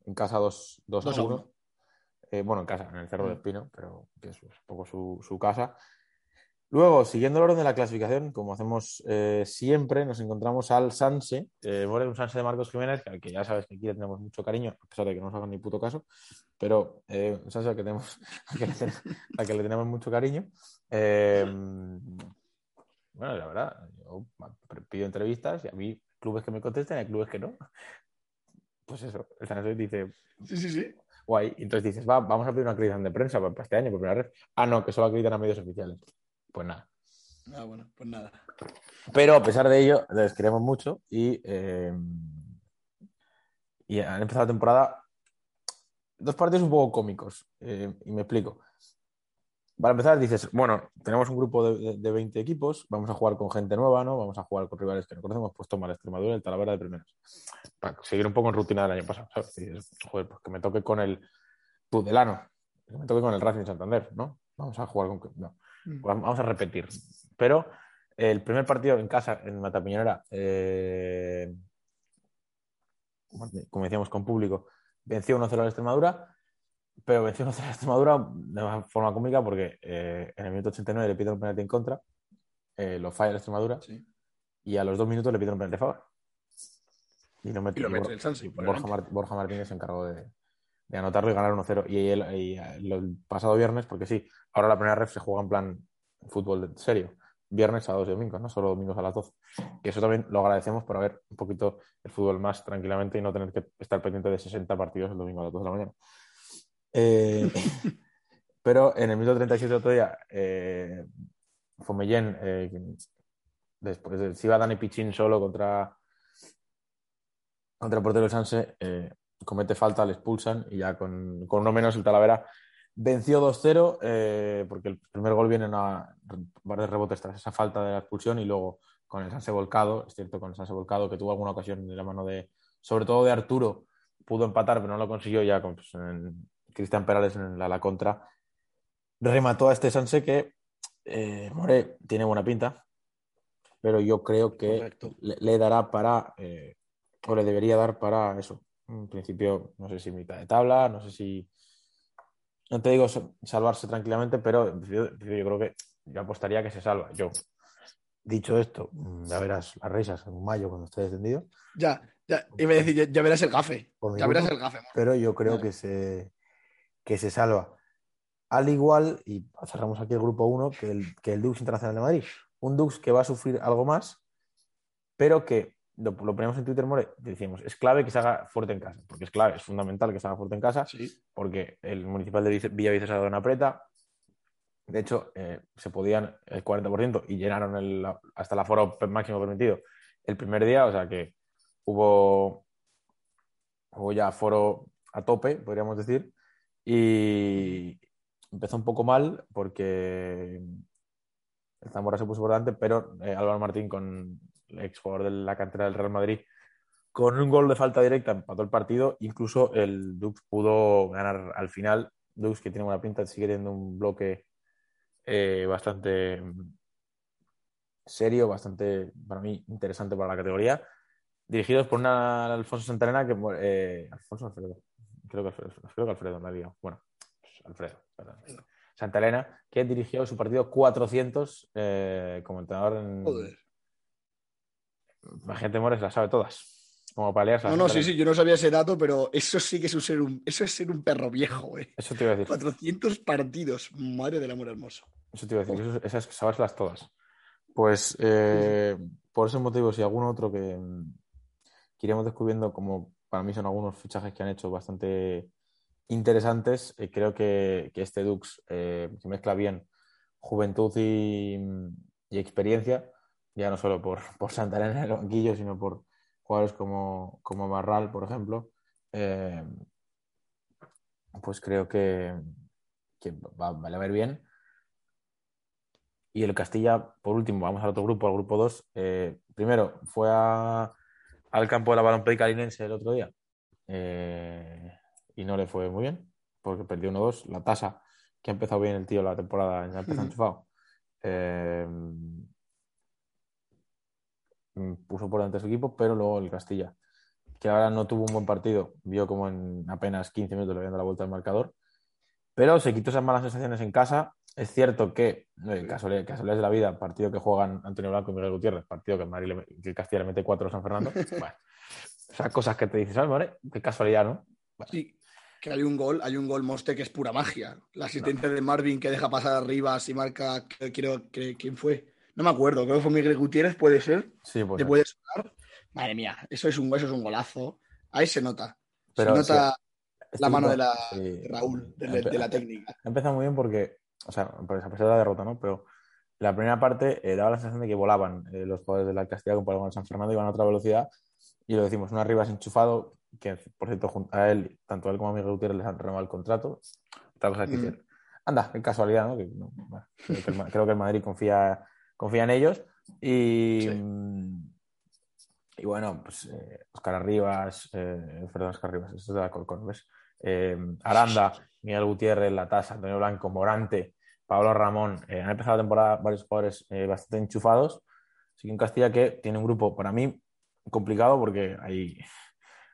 en casa 2 a 1. Eh, bueno, en casa, en el Cerro de mm. Espino, pero que es un poco su, su casa. Luego, siguiendo el orden de la clasificación, como hacemos eh, siempre, nos encontramos al Sanse, eh, un Sanse de Marcos Jiménez, que, que, ya sabes que aquí le tenemos mucho cariño, a pesar de que no nos hagan ni puto caso, pero eh, un Sanse al que, tenemos, que, le, que le tenemos mucho cariño. Eh, bueno, la verdad, yo pido entrevistas y a mí clubes que me contesten y hay clubes que no. Pues eso, el Sanse dice... Sí, sí, sí. Guay. Entonces dices, va, vamos a pedir una acreditación de prensa para este año, por primera vez. Ah, no, que solo acreditan a medios oficiales pues nada. Ah, bueno, pues nada. Pero a pesar de ello, les queremos mucho y, eh, y han empezado la temporada dos partidos un poco cómicos. Eh, y me explico. Para empezar, dices, bueno, tenemos un grupo de, de, 20 equipos, vamos a jugar con gente nueva, ¿no? Vamos a jugar con rivales que no conocemos, pues toma la Extremadura y el Talavera de primeras. Para seguir un poco en rutina del año pasado, ¿sabes? dices, joder, pues que me toque con el Tudelano, que me toque con el Racing Santander, ¿no? Vamos a jugar con... No. Mm. Vamos a repetir. Pero el primer partido en casa, en Matapiñonera, eh, como decíamos, con público, venció 1-0 a la Extremadura, pero venció 1-0 a la Extremadura de forma cómica porque eh, en el minuto 89 le piden un penalti en contra, eh, lo falla la Extremadura, y a los dos minutos le piden un penalti a favor. Y lo mete, y Borja, Martínez se encargó de, de anotarlo y ganar 1-0. Y, el, pasado viernes, porque sí, ahora la primera ref se juega en plan fútbol de serio, viernes, sábados y domingos, no solo domingos a las 12. Y eso también lo agradecemos por ver un poquito el fútbol más tranquilamente y no tener que estar pendiente de 60 partidos el domingo a las 12 de la mañana. Eh, pero en el minuto 37 otro día, eh, Fomellén, eh, después si iba Dani Pichín solo contra, contra el portero del Sanse, eh, comete falta, le expulsan y ya con, con uno menos el Talavera venció 2-0 eh, porque el primer gol viene a varios rebotes tras esa falta de la expulsión y luego con el Sanse volcado, es cierto, con el Sanse volcado que tuvo alguna ocasión de la mano de, sobre todo de Arturo, pudo empatar pero no lo consiguió ya con pues, Cristian Perales en la, la, contra, remató a este Sanse que eh, More tiene buena pinta, pero yo creo que le, le, dará para, eh, o le debería dar para eso, en principio, no sé si mitad de tabla, no sé si. No te digo salvarse tranquilamente, pero yo, creo que yo apostaría que se salva. Yo, dicho esto, ya verás las risas en mayo cuando esté descendido. Ya, ya, y me decís, ya, verás el gafe. Ya verás el gafe. Pero yo creo que se, que se salva. Al igual, y cerramos aquí el grupo 1, que el, que el Dux Internacional de Madrid. Un Dux que va a sufrir algo más, pero que lo, lo poníamos en Twitter, More, decíamos, es clave que se haga fuerte en casa, porque es clave, es fundamental que se haga fuerte en casa, Sí. porque el municipal de Villa Vicesa de una apreta. De hecho, eh, se podían el 40% y llenaron el, hasta el aforo máximo permitido el primer día, o sea que hubo, hubo ya aforo a tope, podríamos decir, y empezó un poco mal porque el Zamora se puso por delante, pero eh, Álvaro Martín, con el ex jugador de la cantera del Real Madrid, con un gol de falta directa empató el partido. Incluso el Dux pudo ganar al final. Dux, que tiene buena pinta, sigue teniendo un bloque eh, bastante serio, bastante, para mí, interesante para la categoría. Dirigidos por una Alfonso Santarena que. eh, Alfonso Alfredo. Creo que Alfredo, creo que Alfredo la liga. Bueno, pues Alfredo, perdón. Santa Elena, que dirigió su partido 400 eh, como entrenador en, Joder. La gente Mores la sabe todas. Como a No, no, sí, sí, yo no sabía ese dato, pero eso sí que es un ser un, eso es ser un perro viejo, güey. Eso te iba a decir. 400 partidos, madre del amor hermoso. Eso te iba a decir. eso- esas sabérselas todas. Pues eh, por ese motivo, si algún otro que, mm, que iremos descubriendo, como para mí son algunos fichajes que han hecho bastante interesantes, eh, creo que, que este Dux eh, que mezcla bien juventud y, y experiencia, ya no solo por, por Santa Elena en el banquillo, sino por jugadores como, como Barral, por ejemplo, eh, pues creo que, que va, va a ver bien. Y el Castilla, por último, vamos al otro grupo, al grupo 2. primero, fue a- al campo de la Balompédica Linense el otro día eh, y no le fue muy bien porque perdió 1-2. La tasa, que ha empezado bien el tío la temporada, ya Ujú. enchufado. Eh, mm, puso por delante su equipo, pero luego el Castilla, que ahora no tuvo un buen partido, vio como en apenas 15 minutos le habían dado la vuelta al marcador, pero se quitó esas malas sensaciones en casa. Es cierto que, eh, casualidades, de la vida, partido que juegan Antonio Blanco y Miguel Gutiérrez, partido que, el Madrid le- que el Castilla le mete 4 a San Fernando. Bueno, esas cosas que te dices, ¿sabes, More? Qué casualidad, ¿no? Sí, que hay un gol, hay un gol Moste que es pura magia. La asistencia de Marvin que deja pasar arriba si marca, que quién fue. No me acuerdo, creo que fue Miguel Gutiérrez, puede ser. Sí, pues. ¿Te puede sonar? Madre mía, eso es un, eso es un golazo. Ahí se nota. Pero se nota Este la mano de, la, sí. de Raúl, de, la- de la técnica. Ha empezado muy bien porque, o sea, pues a pesar de la derrota, ¿no? Pero la primera parte eh, daba la sensación de que volaban eh, los jugadores de la Castilla comparado con el San Fernando, iban a otra velocidad. Y lo decimos, un arriba enchufado, que por cierto, junto a él, tanto a él como a Miguel Gutiérrez les han renovado el contrato. Otra cosa que Mm. Anda, qué casualidad, ¿no? Que, no, bueno, creo, que el, creo que el Madrid confía, confía en ellos. Y, Sí. mm, y bueno, pues eh, Oscar Arribas, eh, perdón, Oscar Arribas, esto es de la ¿ves? Eh, Aranda, Miguel Gutiérrez, Latasa, Antonio Blanco, Morante, Pablo Ramón, eh, han empezado la temporada varios jugadores eh, bastante enchufados. Así que en Castilla que tiene un grupo para mí complicado porque hay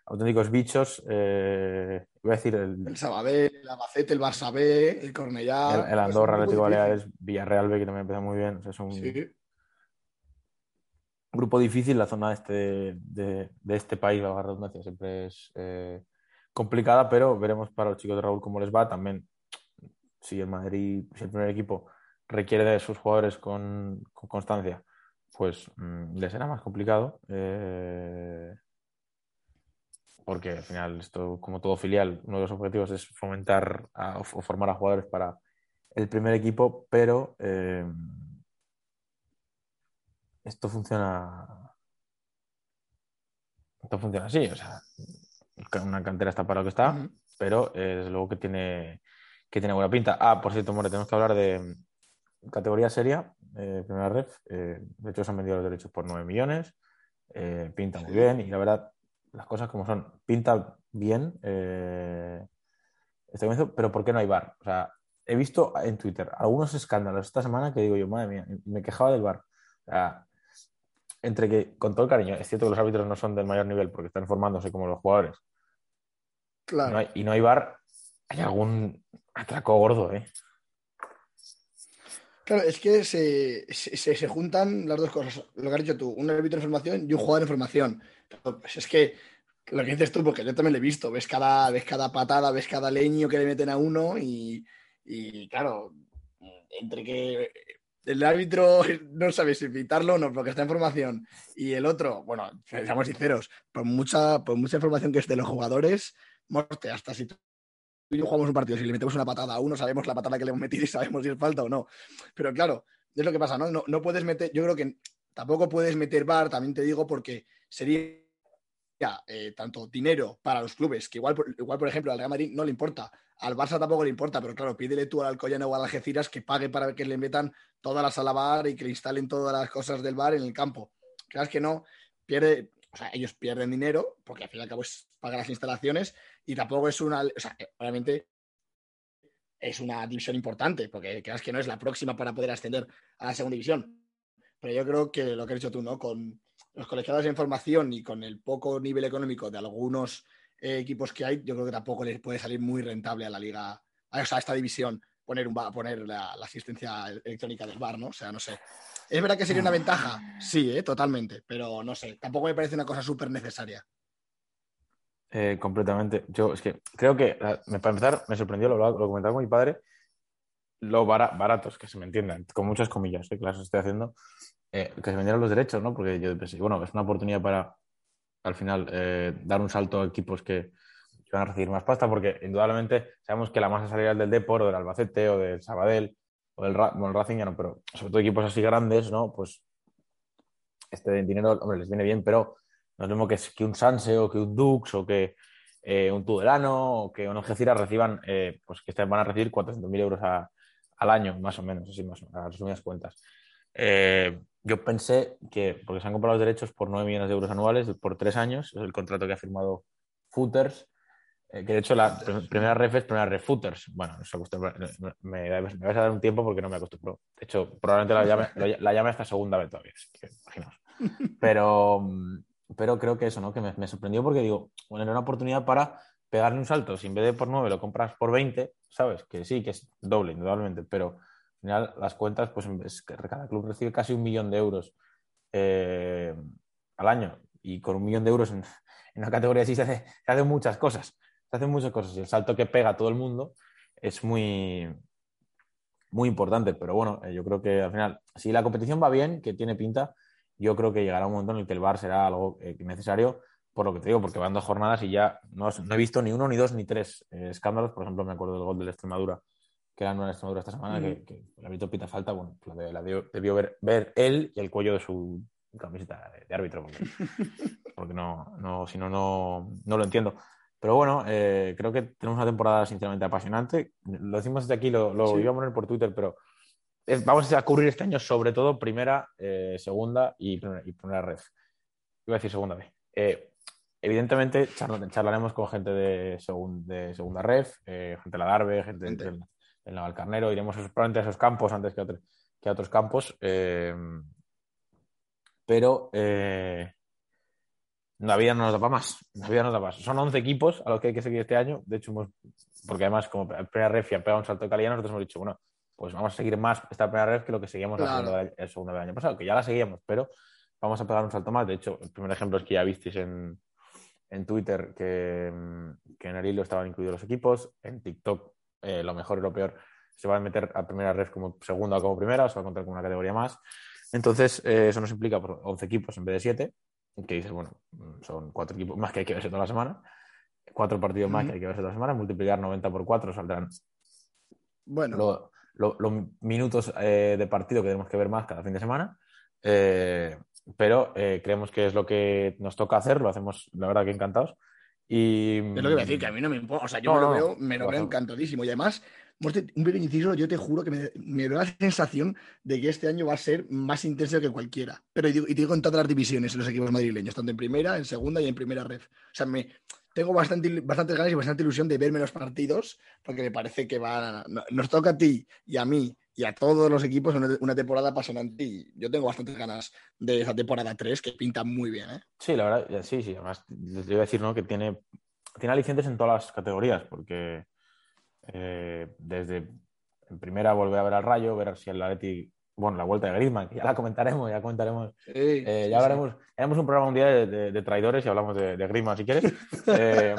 auténticos bichos. eh, voy a decir el, El Sabadell, el Albacete, el Barça B, el Cornellá. el- el Andorra, Es un Atlético Baleares, Villarreal B, que también empieza muy bien. O sea, es un grupo difícil. La zona este de, este país, la redundancia, siempre es eh, complicada, pero veremos para los chicos de Raúl cómo les va. También, si el Madrid, si el primer equipo requiere de sus jugadores con, con constancia, pues mm, les será más complicado. eh, porque al final, esto, como todo filial, uno de los objetivos es fomentar a- o formar a jugadores para el primer equipo, pero eh, esto funciona. Esto funciona así, o sea, una cantera está para lo que está, pero eh, desde luego que tiene, que tiene buena pinta. Ah, por cierto, More, tenemos que hablar de categoría seria, eh, primera ref. de hecho, se han vendido los derechos por 9 millones. pinta muy bien y la verdad, las cosas como son, pinta bien. eh, este comienzo, pero ¿por qué no hay bar? O sea, he visto en Twitter algunos escándalos esta semana que digo yo, madre mía, me quejaba del bar. O sea, entre que, con todo el cariño, es cierto que los árbitros no son del mayor nivel porque están formándose como los jugadores, Claro. no hay- y no hay bar, hay algún atraco gordo, ¿eh? Claro, es que se, se- se- juntan las dos cosas. Lo que has dicho tú, un árbitro en formación y un jugador en formación. Pues es que lo que dices tú, porque yo también lo he visto, ves cada, ves cada patada, ves cada leño que le meten a uno y, y, claro, entre que el árbitro no sabe si pitarlo o no, porque está en formación, y el otro, bueno, seamos sinceros, por mucha, por mucha información que esté los jugadores, morte, hasta si tú y jugamos un partido, si le metemos una patada a uno, sabemos la patada que le hemos metido y sabemos si es falta o no. Pero claro, es lo que pasa, ¿no? No, no puedes meter, yo creo que tampoco puedes meter bar, también te digo, porque sería eh, tanto dinero para los clubes, que igual, igual, por ejemplo, al Real Madrid no le importa, al Barça tampoco le importa, pero claro, pídele tú al Alcoyano o al Algeciras que pague para que le metan toda la sala bar y que le instalen todas las cosas del bar en el campo. Claro, que no, pierde, o sea, ellos pierden dinero, porque al fin y al cabo es pagar las instalaciones, y tampoco es una, o sea, obviamente es una división importante, porque creas que no es la próxima para poder ascender a la segunda división. Pero yo creo que lo que has dicho tú, ¿no? Con los colegiados de información y con el poco nivel económico de algunos eh, equipos que hay, yo creo que tampoco les puede salir muy rentable a la liga, o sea, a esta división, poner, un, poner la, la, asistencia electrónica del bar, ¿no? O sea, no sé. ¿Es verdad que sería una ventaja? Sí, ¿eh? totalmente, pero no sé, tampoco me parece una cosa súper necesaria. Eh, completamente. Yo es que creo que, para empezar, me sorprendió, lo, lo comentaba con mi padre, lo baratos, que se me entiendan, con muchas comillas, ¿eh? que las estoy haciendo, eh, que se vendieron los derechos, ¿no? Porque yo pensé, bueno, es una oportunidad para, al final, eh, dar un salto a equipos que, van a recibir más pasta, porque indudablemente sabemos que la masa salarial del Depor o del Albacete o del Sabadell o del bueno, el Racing ya no, pero sobre todo equipos así grandes, ¿no? Pues este dinero, hombre, les viene bien, pero no es lo mismo que, que un Sanse o que un Dux o que eh, un Tudelano o que un Algeciras reciban, pues que van a recibir 400.000 euros a, al año, más o menos, así más a resumidas cuentas. Eh, yo pensé que, porque se han comprado los derechos por 9 millones de euros anuales por tres años, es el contrato que ha firmado Footers, eh, que de hecho la primera ref es primera ref Footers. Bueno, me, me, vais a dar un tiempo porque no me acostumbro. De hecho, probablemente la llame, la llame esta segunda vez todavía, imaginaos. Pero, pero creo que eso, ¿no? Que me, sorprendió porque digo, bueno, era una oportunidad para pegarle un salto. Si en vez de por 9 lo compras por 20, ¿sabes? Que sí, que es doble, indudablemente, pero al final las cuentas, pues es que cada club recibe casi un millón de euros eh, al año. Y con un millón de euros en, una categoría así se, hace, hacen muchas cosas. Se hacen muchas cosas. Y el salto que pega a todo el mundo es muy, muy importante. Pero bueno, eh, yo creo que al final, si la competición va bien, que tiene pinta, yo creo que llegará un momento en el que el VAR será algo eh, necesario por lo que te digo, porque van dos jornadas y ya no, he visto ni uno, ni dos, ni tres escándalos. Por ejemplo, me acuerdo del gol de la Extremadura que era una Extremadura esta semana, que, que, el árbitro pita falta, bueno, la, debió, ver, ver, él y el cuello de su camiseta de, árbitro, porque, no, no, si no, no, lo entiendo. Pero bueno, eh, creo que tenemos una temporada sinceramente apasionante. Lo decimos desde aquí, lo, lo iba a poner por Twitter, pero vamos a cubrir este año sobre todo primera, eh, segunda y primera, y primera red. Iba a decir segunda vez. Eh, evidentemente charlaremos con gente de, de segunda ref, gente de la Darbe, gente, gente. De, en la Valcarnero, iremos probablemente a esos campos antes que a, que a otros campos. Eh, pero eh, la vida no nos da para más. La vida no nos da más. Son 11 equipos a los que hay que seguir este año. De hecho, porque además, como primera ref ya pega un salto de calidad, nosotros hemos dicho, bueno, pues vamos a seguir más esta primera ref que lo que seguíamos haciendo el segundo del año pasado, que ya la seguíamos, pero vamos a pegar un salto más. De hecho, el primer ejemplo es que ya visteis en, en Twitter que, que en el hilo estaban incluidos los equipos, en TikTok eh, lo mejor y lo peor se va a meter a primera red como segunda o como primera, o se va a contar con una categoría más. Entonces, eh, eso nos implica por 11 equipos en vez de 7, que dices, bueno, son cuatro equipos más que hay que verse toda la semana, cuatro partidos más que hay que verse toda la semana, multiplicar 90 por 4 saldrán bueno. Los minutos eh, de partido que tenemos que ver más cada fin de semana. pero creemos que es lo que nos toca hacer, lo hacemos, la verdad, que encantados. Y... Es lo que voy a decir, que a mí no me importa. O sea, yo me lo veo, me lo veo encantadísimo. Y además, un pequeño inciso, yo te juro que me, me, da la sensación de que este año va a ser más intenso que cualquiera. Pero y, te digo en todas las divisiones, en los equipos madrileños, tanto en primera, en segunda y en primera red. O sea, me, tengo bastante, bastantes ganas y bastante ilusión de verme los partidos, porque me parece que va, nos toca a ti y a mí y a todos los equipos una, una temporada apasionante y yo tengo bastantes ganas de esa temporada 3 que pinta muy bien. ¿eh? Sí, la verdad, sí, sí. Además, les iba a decir ¿no? que tiene, tiene alicientes en todas las categorías, porque eh, desde en primera volver a ver al Rayo, ver si el Atleti, bueno, la vuelta de Griezmann, que ya la comentaremos, ya comentaremos. Eh, ya hablaremos, haremos un programa un día de, traidores y hablamos de, de Griezmann si quieres. Eh,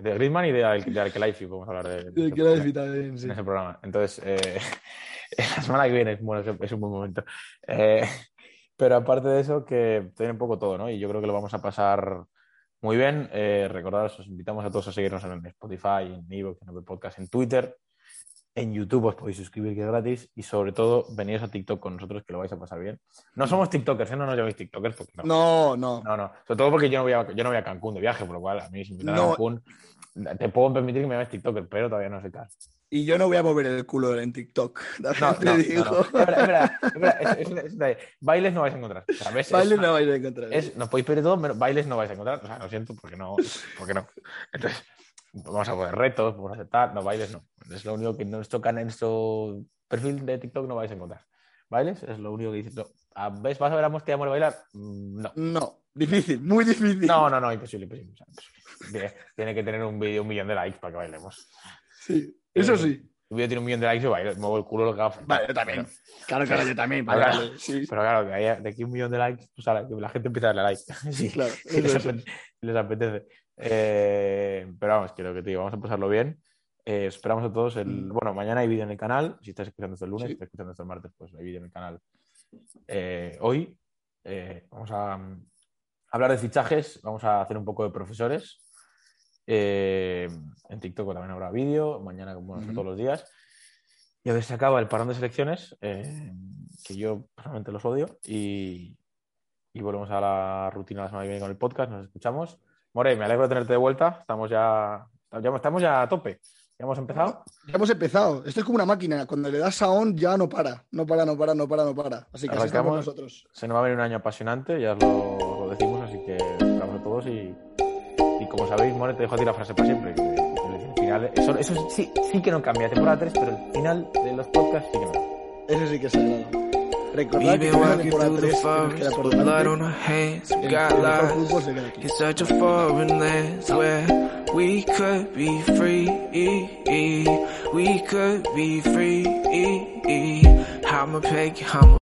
de Griezmann y de, Arkelaifi, podemos hablar de, de también, sí. en ese programa. Entonces, la semana que viene, bueno, es- un buen momento. Eh, pero aparte de eso, que tiene un poco todo, ¿no? Y yo creo que lo vamos a pasar muy bien. Eh, recordaros, os invitamos a todos a seguirnos en Spotify, en Evox, en Apple Podcast, en Twitter. En YouTube os podéis suscribir, que es gratis. Y sobre todo, veniros a TikTok con nosotros, que lo vais a pasar bien. No somos TikTokers, ¿eh? No nos llaméis TikTokers, porque no. No, no. No, no. Sobre todo porque yo no voy a, yo no voy a Cancún de viaje, por lo cual a mí si me invitan a No. Cancún, te puedo permitir que me llames TikToker, pero todavía no sé tal. Y yo no voy a mover el culo en TikTok. No, te no, no, digo. no. Es verdad, es verdad, es es- es- es- es- bailes no vais a encontrar. ¿sabes? Baile Es- no vais a encontrar. nos podéis pedir todo, pero bailes no vais a encontrar. O sea, lo siento, porque no. Porque no. Entonces, vamos a poner retos, vamos a aceptar. No, bailes no. Es lo único que en nuestro canal, en nuestro perfil de TikTok no vais a encontrar. ¿Bailes? Es lo único que dices. No. ¿Ves? ¿Vas a ver a Musti Amor bailar? Mm, No. No, difícil, muy difícil. No, no, no, imposible, imposible. O sea, imposible. Tiene, tiene que tener un vídeo un millón de likes para que bailemos. Sí, eso sí. Un vídeo tiene un millón de likes y bailo, muevo el culo lo que haga falta. Vale, yo también. Pero, Claro, claro, yo también. Claro. Vale, sí, pero claro, de, ahí- de aquí un millón de likes, pues que la gente empieza a darle like. Sí, claro. si les, apetece, les apetece. Eh, pero vamos, quiero que te digo, vamos a pasarlo bien. Eh, os esperamos a todos. El, Mm. bueno, mañana hay vídeo en el canal. Si estás escuchando esto el lunes, Sí. si estás escuchando esto el martes, pues hay vídeo en el canal. Eh, hoy vamos a mm, hablar de fichajes, vamos a hacer un poco de profesores. En TikTok también habrá vídeo, mañana como bueno, todos los días. Y a ver, se acaba el parón de selecciones, que yo personalmente los odio, y, y volvemos a la rutina la semana que viene con el podcast, nos escuchamos. More, me alegro de tenerte de vuelta, estamos ya, ya- estamos ya a tope, ya hemos empezado. Ya hemos empezado. Esto es como una máquina. Cuando le das a on ya no para. No para, no para, no para, no para. Así que así estamos nosotros. Se nos va a venir un año apasionante, ya os lo, os lo decimos, así que esperamos a todos y, y como sabéis, More, te dejo a ti la frase para siempre. que- que el final, eso eso sí, sí que no cambia, temporada 3, pero el final de los podcasts sí que no. Eso sí que es sagrado. Recordad We've que been la walking temporada through the 3 que nos queda forest por with blood delante. on our hands. We El, got el mejor lost fútbol se queda aquí. in such a foreign land where we could be free. We could be free. I'm a peg, I'm a